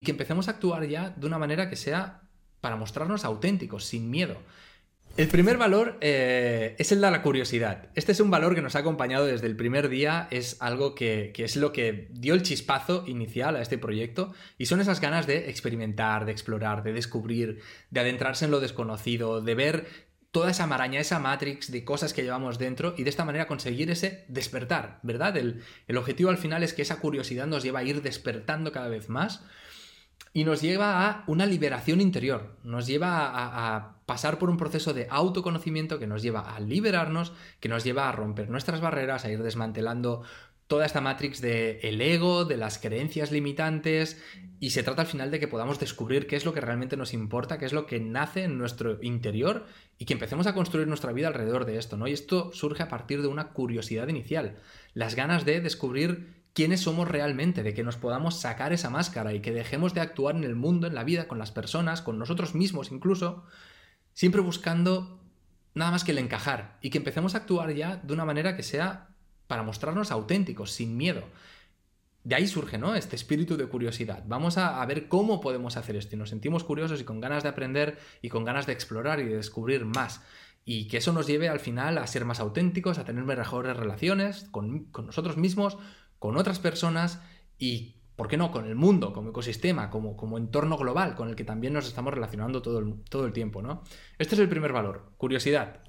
y que empecemos a actuar ya de una manera que sea para mostrarnos auténticos, sin miedo. El primer valor eh, es el de la curiosidad. Este es un valor que nos ha acompañado desde el primer día, es algo que, que, es lo que dio el chispazo inicial a este proyecto y son esas ganas de experimentar, de explorar, de descubrir, de adentrarse en lo desconocido, de ver toda esa maraña, esa matrix de cosas que llevamos dentro y de esta manera conseguir ese despertar, ¿verdad? El, el objetivo al final es que esa curiosidad nos lleva a ir despertando cada vez más y nos lleva a una liberación interior, nos lleva a, pasar por un proceso de autoconocimiento que nos lleva a liberarnos, que nos lleva a romper nuestras barreras, a ir desmantelando toda esta matrix de el ego, de las creencias limitantes, y se trata al final de que podamos descubrir qué es lo que realmente nos importa, qué es lo que nace en nuestro interior y que empecemos a construir nuestra vida alrededor de esto, ¿no? Y esto surge a partir de una curiosidad inicial, las ganas de descubrir quiénes somos realmente, de que nos podamos sacar esa máscara y que dejemos de actuar en el mundo, en la vida, con las personas, con nosotros mismos incluso, siempre buscando nada más que el encajar y que empecemos a actuar ya de una manera que sea para mostrarnos auténticos, sin miedo. De ahí surge, ¿no? Este espíritu de curiosidad. Vamos a, ver cómo podemos hacer esto y nos sentimos curiosos y con ganas de aprender y con ganas de explorar y de descubrir más. Y que eso nos lleve al final a ser más auténticos, a tener mejores relaciones con nosotros mismos, con otras personas y, ¿por qué no?, con el mundo, como ecosistema, como, como entorno global con el que también nos estamos relacionando todo el, todo el tiempo, ¿no? Este es el primer valor, curiosidad.